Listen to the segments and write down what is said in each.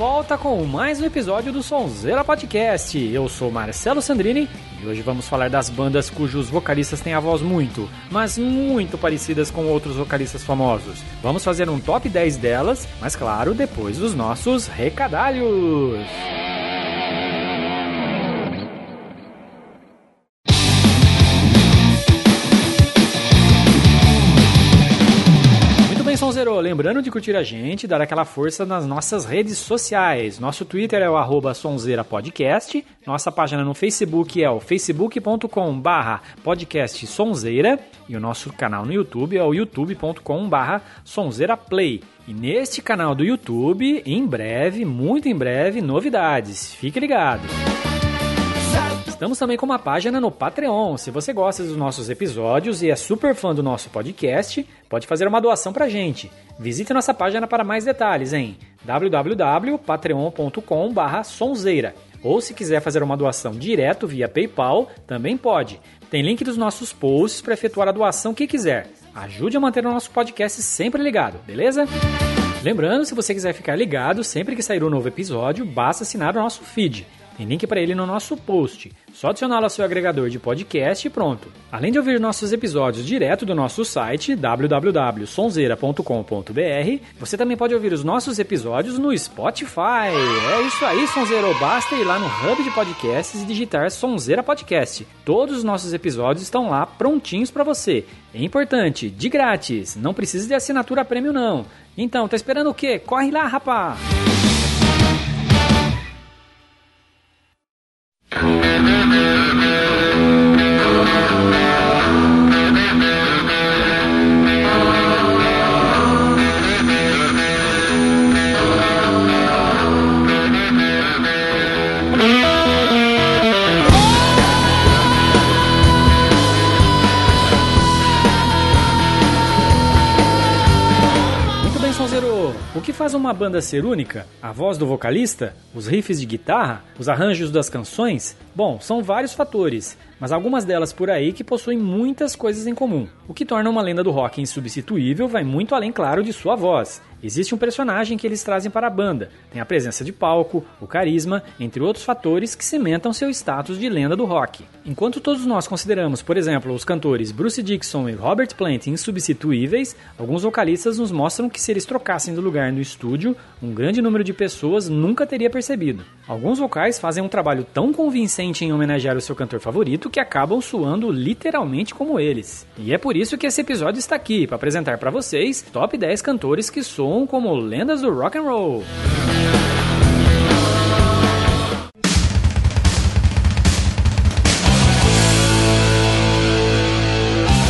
Volta com mais um episódio do Sonzeira Podcast. Eu sou Marcelo Sandrini e hoje vamos falar das bandas cujos vocalistas têm a voz muito, mas muito parecidas com outros vocalistas famosos. Vamos fazer um top 10 delas, mas claro, depois dos nossos recadalhos. Lembrando de curtir a gente, dar aquela força nas nossas redes sociais. Nosso Twitter é o arroba Sonzeira Podcast, nossa página no Facebook é o facebook.com barra podcast Sonzeira e o nosso canal no YouTube é o youtube.com barra Sonzeira Play. E neste canal do YouTube, em breve, muito em breve, novidades. Fique ligado! Estamos também com uma página no Patreon. Se você gosta dos nossos episódios e é super fã do nosso podcast, pode fazer uma doação pra gente. Visite nossa página para mais detalhes em www.patreon.com/sonzeira. Ou se quiser fazer uma doação direto via PayPal, também pode. Tem link dos nossos posts para efetuar a doação que quiser. Ajude a manter o nosso podcast sempre ligado, beleza? Lembrando, se você quiser ficar ligado sempre que sair um novo episódio, basta assinar o nosso feed. Tem link para ele no nosso post. Só adicioná-lo ao seu agregador de podcast e pronto. Além de ouvir nossos episódios direto do nosso site www.sonzeira.com.br, você também pode ouvir os nossos episódios no Spotify. É isso aí, Sonzeiro. Basta ir lá no hub de podcasts e digitar Sonzeira Podcast. Todos os nossos episódios estão lá prontinhos para você. É importante, de grátis. Não precisa de assinatura prêmio não. Então, tá esperando o quê? Corre lá, rapaz! O uma banda ser única? A voz do vocalista? Os riffs de guitarra? Os arranjos das canções? Bom, são vários fatores, mas algumas delas por aí que possuem muitas coisas em comum. O que torna uma lenda do rock insubstituível vai muito além, claro, de sua voz. Existe um personagem que eles trazem para a banda, tem a presença de palco, o carisma, entre outros fatores que cimentam seu status de lenda do rock. Enquanto todos nós consideramos, por exemplo, os cantores Bruce Dixon e Robert Plant insubstituíveis, alguns vocalistas nos mostram que se eles trocassem do lugar no estúdio, um grande número de pessoas nunca teria percebido. Alguns vocais fazem um trabalho tão convincente em homenagear o seu cantor favorito que acabam suando literalmente como eles. E é por isso que esse episódio está aqui para apresentar para vocês top 10 cantores que soam como lendas do rock and roll.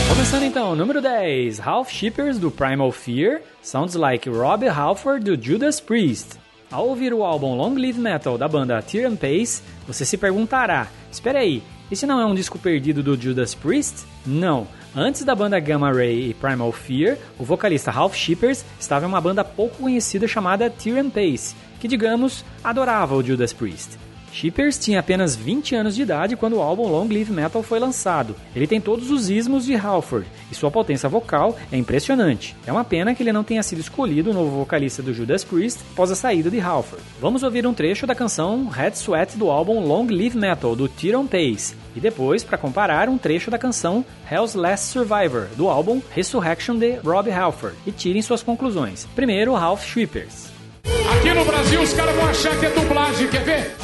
Começando então, número 10, Ralph Shippers do Primal Fear, Sounds Like Rob Halford do Judas Priest. Ao ouvir o álbum Long Live Metal da banda Tear and Pace, você se perguntará: espera aí, esse não é um disco perdido do Judas Priest? Não. Antes da banda Gamma Ray e Primal Fear, o vocalista Ralph Shippers estava em uma banda pouco conhecida chamada Tyrion Pace, que, digamos, adorava o Judas Priest. Shippers tinha apenas 20 anos de idade quando o álbum Long Live Metal foi lançado. Ele tem todos os ismos de Halford e sua potência vocal é impressionante. É uma pena que ele não tenha sido escolhido o novo vocalista do Judas Priest após a saída de Halford. Vamos ouvir um trecho da canção Red Sweat do álbum Long Live Metal do Tyron Pace e depois, para comparar, um trecho da canção Hell's Last Survivor do álbum Resurrection de Rob Halford e tirem suas conclusões. Primeiro, Ralph Shippers. Aqui no Brasil os caras vão achar que é dublagem, quer ver?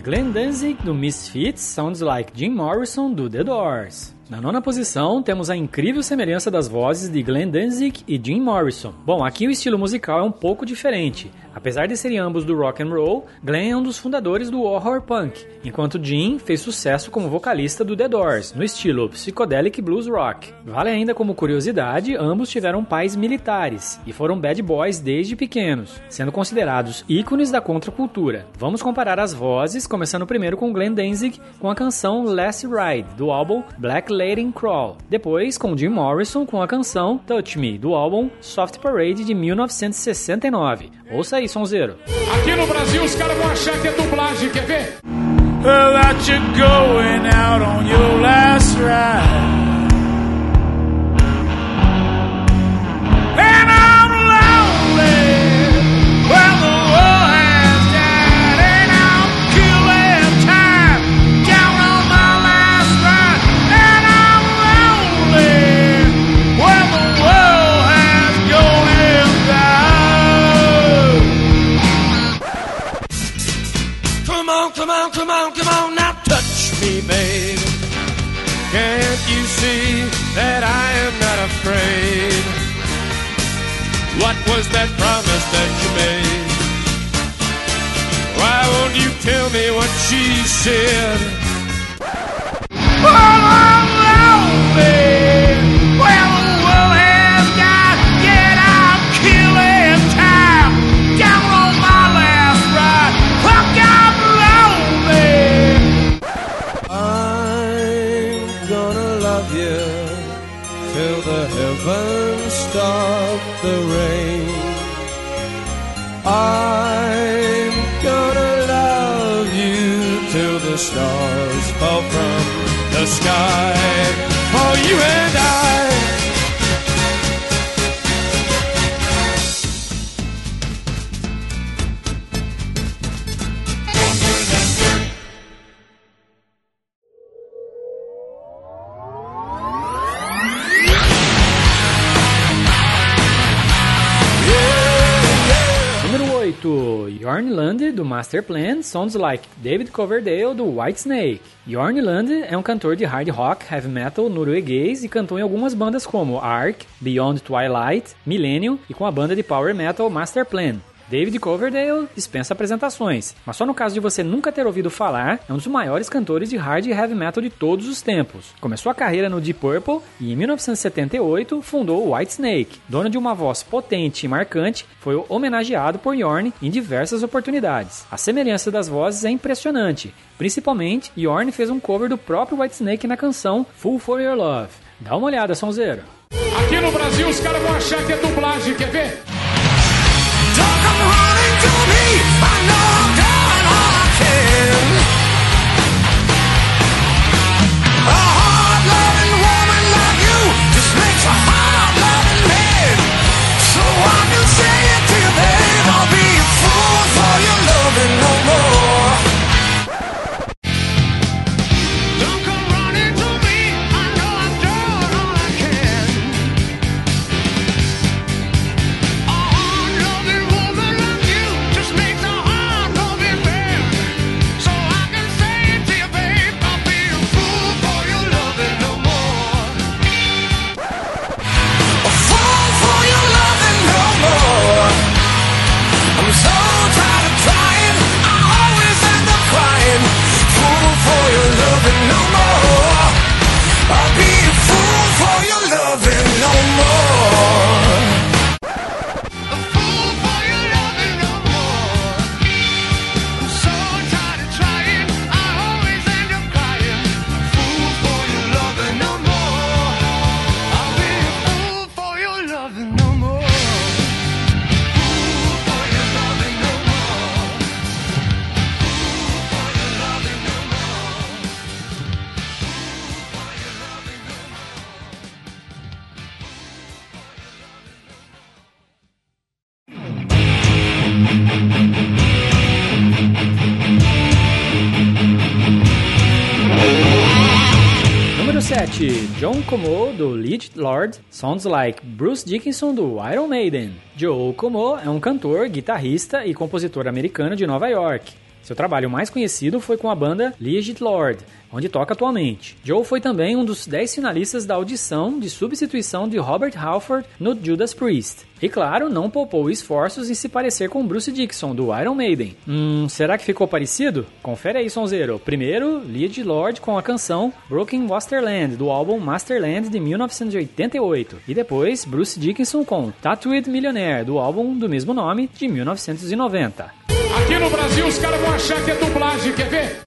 Glenn Danzig do Misfits, Sounds Like Jim Morrison do The Doors. Na nona posição, temos a incrível semelhança das vozes de Glenn Danzig e Jim Morrison. Bom, aqui o estilo musical é um pouco diferente. Apesar de serem ambos do rock and roll, Glenn é um dos fundadores do horror punk, enquanto Jim fez sucesso como vocalista do The Doors, no estilo psychedelic blues rock. Vale ainda como curiosidade, ambos tiveram pais militares e foram bad boys desde pequenos, sendo considerados ícones da contracultura. Vamos comparar as vozes, começando primeiro com Glenn Danzig com a canção Last Ride, do álbum Black Lady Crawl. Depois com Jim Morrison com a canção Touch Me, do álbum Soft Parade de 1969. Ouça aí, sonzeiro. Aqui no Brasil os caras vão achar que é dublagem, quer ver? that Lande, do Master Plan, Sounds Like David Coverdale, do Whitesnake. Jorn Lande é um cantor de hard rock, heavy metal norueguês e cantou em algumas bandas como Ark, Beyond Twilight, Millennium e com a banda de power metal Master Plan. David Coverdale dispensa apresentações, mas só no caso de você nunca ter ouvido falar, é um dos maiores cantores de hard e heavy metal de todos os tempos. Começou a carreira no Deep Purple e em 1978 fundou o Whitesnake. Dono de uma voz potente e marcante, foi homenageado por Yorn em diversas oportunidades. A semelhança das vozes é impressionante. Principalmente, Yorn fez um cover do próprio Whitesnake na canção Full for Your Love. Dá uma olhada, sonzeiro. Aqui no Brasil os caras vão achar que é dublagem, quer ver? Come running to me. Número 7, John Como, do Lead Lord, Sounds Like Bruce Dickinson, do Iron Maiden. Joe Como é um cantor, guitarrista e compositor americano de Nova York. Seu trabalho mais conhecido foi com a banda Legit Lord, onde toca atualmente. Joe foi também um dos 10 finalistas da audição de substituição de Robert Halford no Judas Priest. E claro, não poupou esforços em se parecer com Bruce Dixon, do Iron Maiden. Hum, será que ficou parecido? Confere aí, Sonzeiro. Primeiro, Lead Lord com a canção Broken Wasterland, do álbum Masterland de 1988. E depois, Bruce Dickinson com Tattooed Millionaire, do álbum do mesmo nome, de 1990. Aqui no Brasil os caras vão achar que é dublagem, quer ver?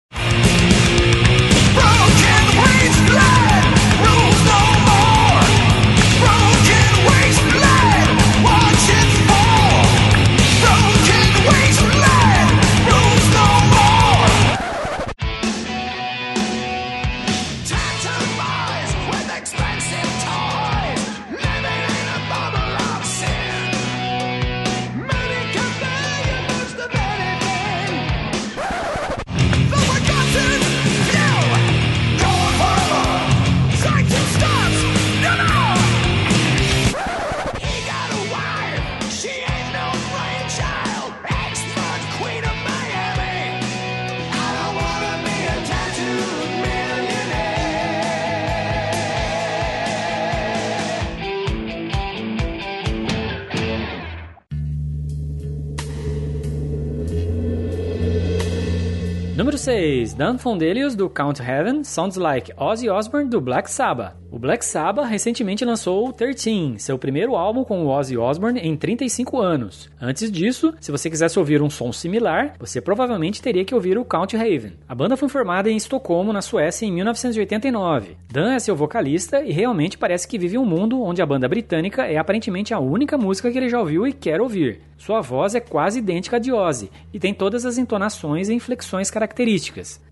6. Dan Fondelius, do Count Heaven, Sounds Like Ozzy Osbourne, do Black Sabbath. O Black Sabbath recentemente lançou o 13, seu primeiro álbum com o Ozzy Osbourne em 35 anos. Antes disso, se você quisesse ouvir um som similar, você provavelmente teria que ouvir o Count Haven. A banda foi formada em Estocolmo, na Suécia, em 1989. Dan é seu vocalista e realmente parece que vive um mundo onde a banda britânica é aparentemente a única música que ele já ouviu e quer ouvir. Sua voz é quase idêntica à de Ozzy e tem todas as entonações e inflexões características.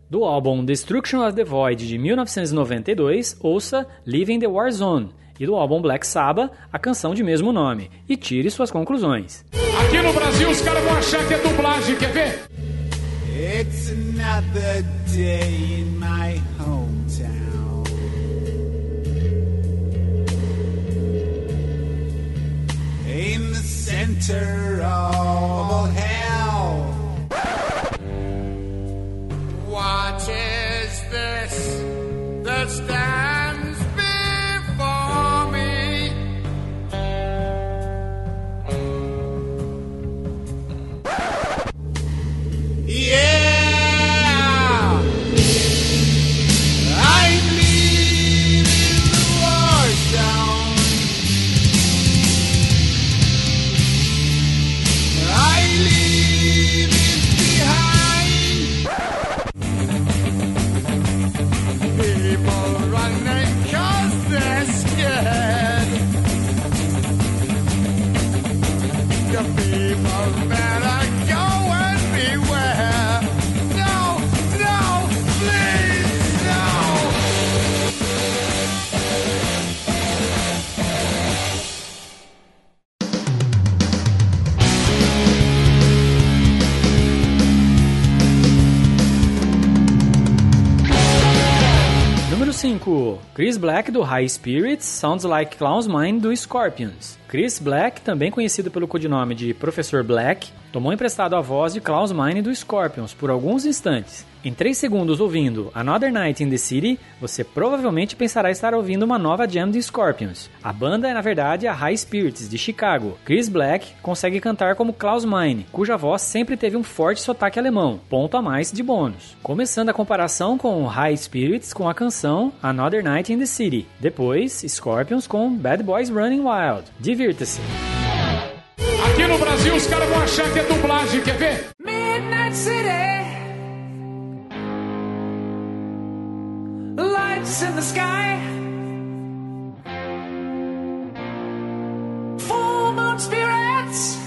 Do álbum Destruction of the Void de 1992, ouça Living the War Zone. E do álbum Black Sabbath, a canção de mesmo nome. E tire suas conclusões. Aqui no Brasil os caras vão achar que é dublagem, quer ver? It's another day in my hometown. In the center of all hell. What is this that stands Número 5. Chris Black do High Spirits, Sounds Like Clown's Mind do Scorpions. Chris Black, também conhecido pelo codinome de Professor Black, tomou emprestado a voz de Klaus Meine do Scorpions por alguns instantes. Em 3 segundos ouvindo Another Night in the City, você provavelmente pensará estar ouvindo uma nova jam de Scorpions. A banda é na verdade a High Spirits de Chicago. Chris Black consegue cantar como Klaus Meine, cuja voz sempre teve um forte sotaque alemão, ponto a mais de bônus. Começando a comparação com High Spirits com a canção Another Night in the City. Depois, Scorpions com Bad Boys Running Wild. Divirta-se! Aqui no Brasil os caras vão achar que é dublagem, quer ver? Midnight City. Lights in the sky. Full moon spirits.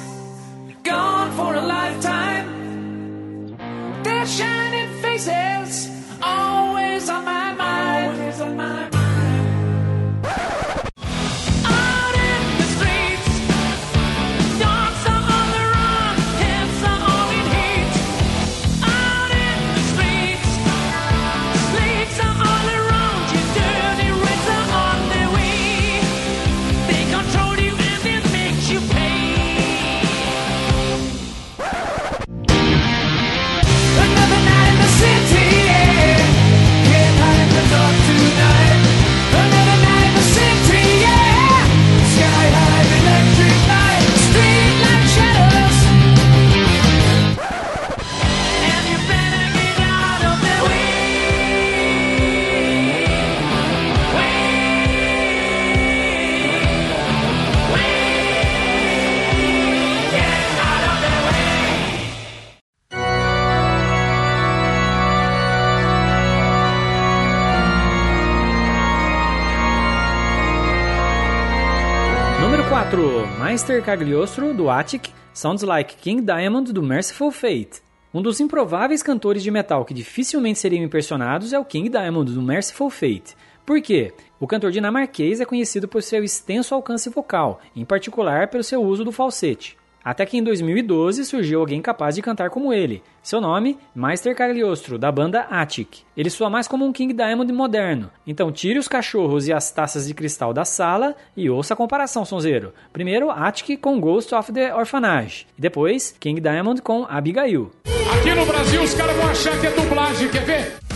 4. Meister Cagliostro, do Attic, Sounds Like King Diamond, do Merciful Fate. Um dos improváveis cantores de metal que dificilmente seriam impersonados é o King Diamond, do Merciful Fate. Por quê? O cantor dinamarquês é conhecido por seu extenso alcance vocal, em particular pelo seu uso do falsete. Até que em 2012 surgiu alguém capaz de cantar como ele. Seu nome, Meister Cagliostro, da banda Attic. Ele soa mais como um King Diamond moderno. Então tire os cachorros e as taças de cristal da sala e ouça a comparação, sonzeiro. Primeiro, Attic com Ghost of the Orphanage. E depois, King Diamond com Abigail. Aqui no Brasil os caras vão achar que é dublagem, quer ver?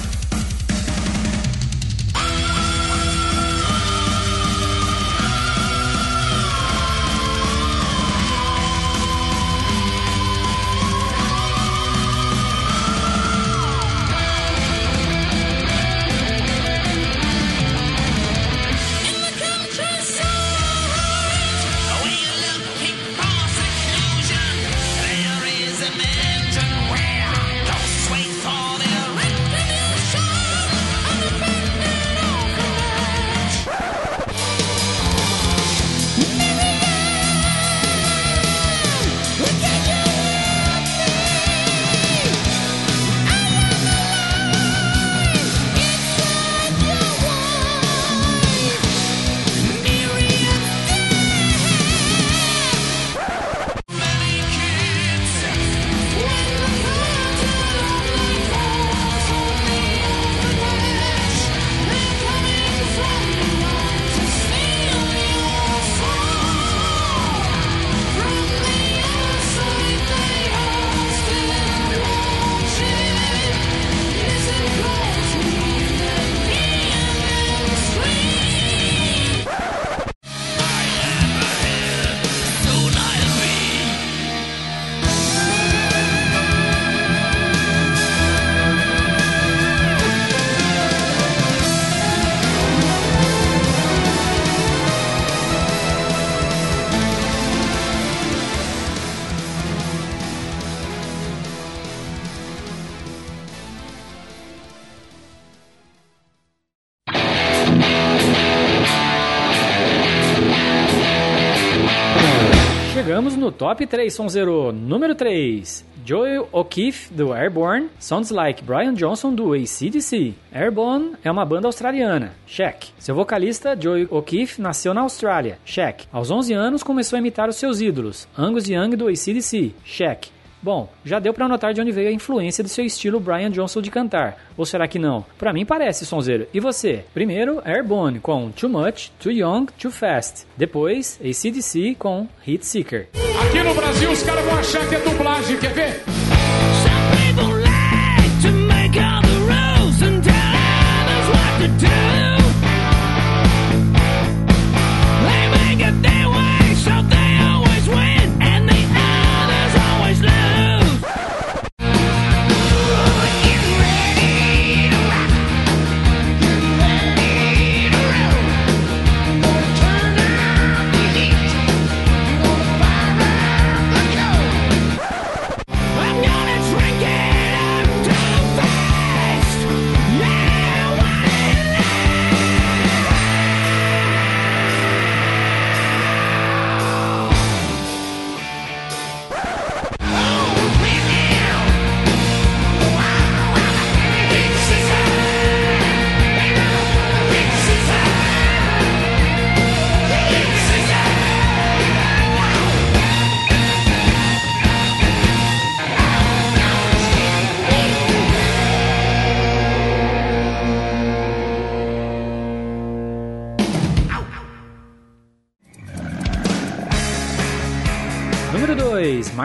Chegamos no top 3 Sonzero número 3. Joel O'Keefe, do Airborne, Sounds Like Brian Johnson, do ACDC. Airborne é uma banda australiana. Check. Seu vocalista, Joel O'Keefe, nasceu na Austrália. Check. Aos 11 anos, começou a imitar os seus ídolos. Angus Young, do ACDC. Check. Bom, já deu pra notar de onde veio a influência do seu estilo Brian Johnson de cantar. Ou será que não? Pra mim parece, Sonzeiro. E você? Primeiro, Airborne com Too Much, Too Young, Too Fast. Depois, ACDC com Heat Seeker. Aqui no Brasil os caras vão achar que é dublagem, quer ver?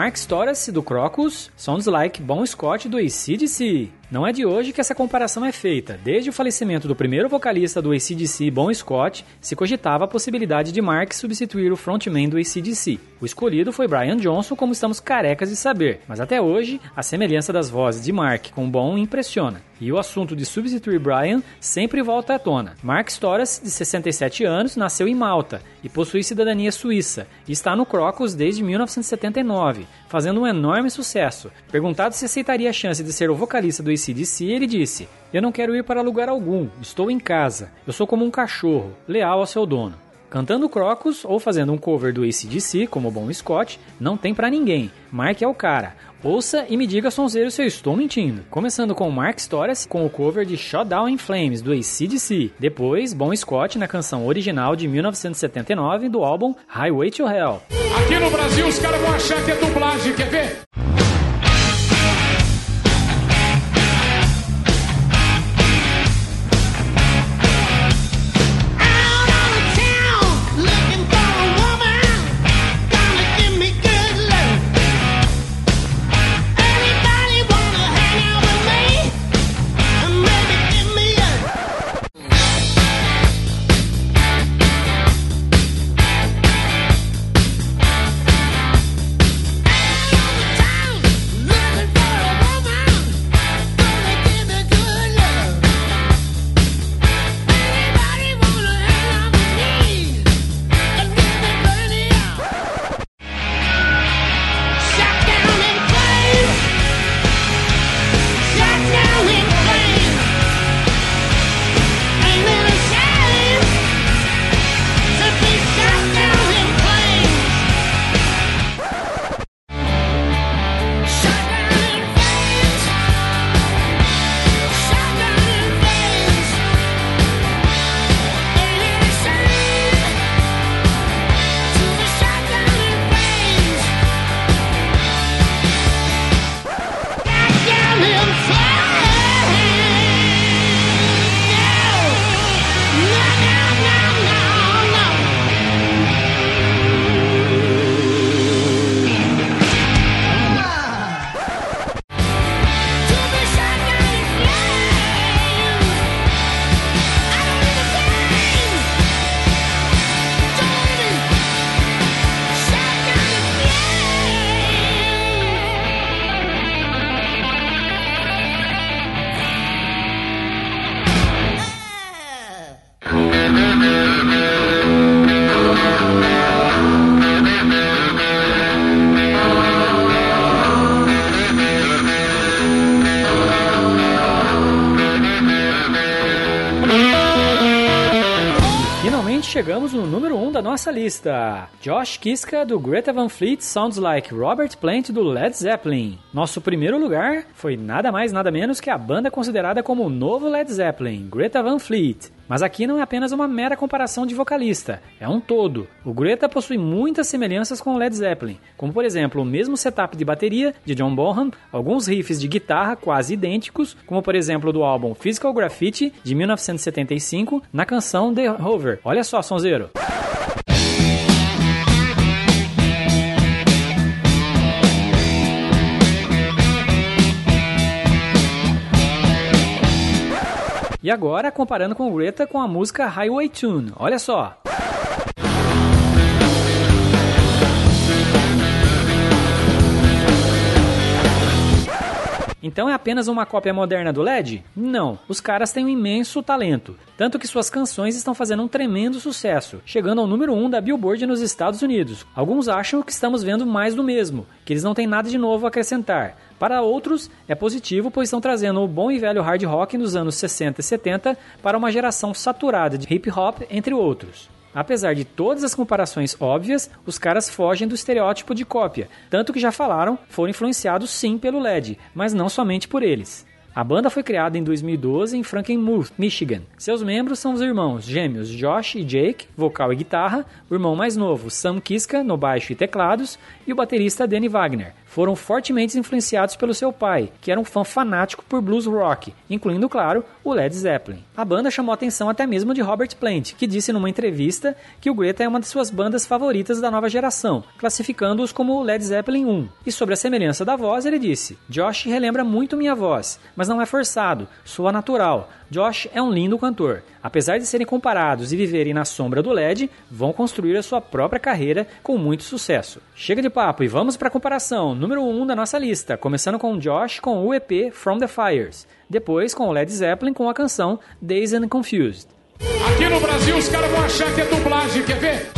2, Mark Storrs, do Crocus, Sounds Like Bon Scott, do ACDC. Não é de hoje que essa comparação é feita. Desde o falecimento do primeiro vocalista do ACDC, Bon Scott, se cogitava a possibilidade de Mark substituir o frontman do ACDC. O escolhido foi Brian Johnson, como estamos carecas de saber, mas até hoje a semelhança das vozes de Mark com Bon impressiona. E o assunto de substituir Brian sempre volta à tona. Mark Storrs, de 67 anos, nasceu em Malta e possui cidadania suíça e está no Crocus desde 1979, fazendo um enorme sucesso. Perguntado se aceitaria a chance de ser o vocalista do ACDC, ele disse: Eu não quero ir para lugar algum, estou em casa. Eu sou como um cachorro, leal ao seu dono. Cantando Crocus ou fazendo um cover do ACDC, como o Bom Scott, não tem pra ninguém. Mark é o cara. Ouça e me diga, sonzeiro, se eu estou mentindo. Começando com Mark Storas com o cover de Shutdown in Flames, do ACDC. Depois, Bon Scott na canção original de 1979 do álbum Highway to Hell. Aqui no Brasil os caras vão achar que é dublagem, quer ver? Chegamos no número 1 um da nossa lista. Josh Kiska do Greta Van Fleet Sounds Like Robert Plant do Led Zeppelin. Nosso primeiro lugar foi nada mais nada menos que a banda considerada como o novo Led Zeppelin, Greta Van Fleet. Mas aqui não é apenas uma mera comparação de vocalista, é um todo. O Greta possui muitas semelhanças com o Led Zeppelin, como por exemplo o mesmo setup de bateria de John Bonham, alguns riffs de guitarra quase idênticos, como por exemplo do álbum Physical Graffiti de 1975, na canção The Rover. Olha só, sonzeiro. E agora, comparando com Greta com a música Highway Tune. Olha só. Então é apenas uma cópia moderna do LED? Não, os caras têm um imenso talento, tanto que suas canções estão fazendo um tremendo sucesso, chegando ao número 1 um da Billboard nos Estados Unidos. Alguns acham que estamos vendo mais do mesmo, que eles não têm nada de novo a acrescentar. Para outros, é positivo, pois estão trazendo o bom e velho hard rock nos anos 60 e 70 para uma geração saturada de hip hop, entre outros. Apesar de todas as comparações óbvias, os caras fogem do estereótipo de cópia, tanto que já falaram, foram influenciados sim pelo LED, mas não somente por eles. A banda foi criada em 2012 em Frankenmuth, Michigan. Seus membros são os irmãos gêmeos Josh e Jake, vocal e guitarra, o irmão mais novo Sam Kiska, no baixo e teclados, e o baterista Danny Wagner. Foram fortemente influenciados pelo seu pai, que era um fã fanático por blues rock, incluindo, claro, o Led Zeppelin. A banda chamou a atenção até mesmo de Robert Plant, que disse numa entrevista que o Greta é uma de suas bandas favoritas da nova geração, classificando-os como o Led Zeppelin 1. E sobre a semelhança da voz, ele disse: Josh relembra muito minha voz, mas não é forçado, soa natural. Josh é um lindo cantor. Apesar de serem comparados e viverem na sombra do LED, vão construir a sua própria carreira com muito sucesso. Chega de papo e vamos para a comparação. Número 1 um da nossa lista, começando com Josh com o EP From the Fires, depois com o Led Zeppelin com a canção Dazed and Confused. Aqui no Brasil os caras vão achar que é dublagem, quer ver?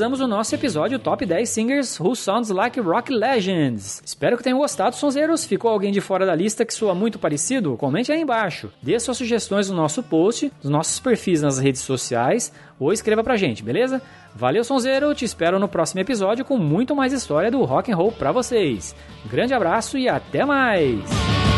Finalizamos o nosso episódio Top 10 Singers Who Sounds Like Rock Legends. Espero que tenham gostado, sonzeiros. Ficou alguém de fora da lista que soa muito parecido? Comente aí embaixo. Dê suas sugestões no nosso post, nos nossos perfis nas redes sociais ou escreva pra gente, beleza? Valeu, sonzeiro. Te espero no próximo episódio com muito mais história do rock and roll pra vocês. Grande abraço e até mais!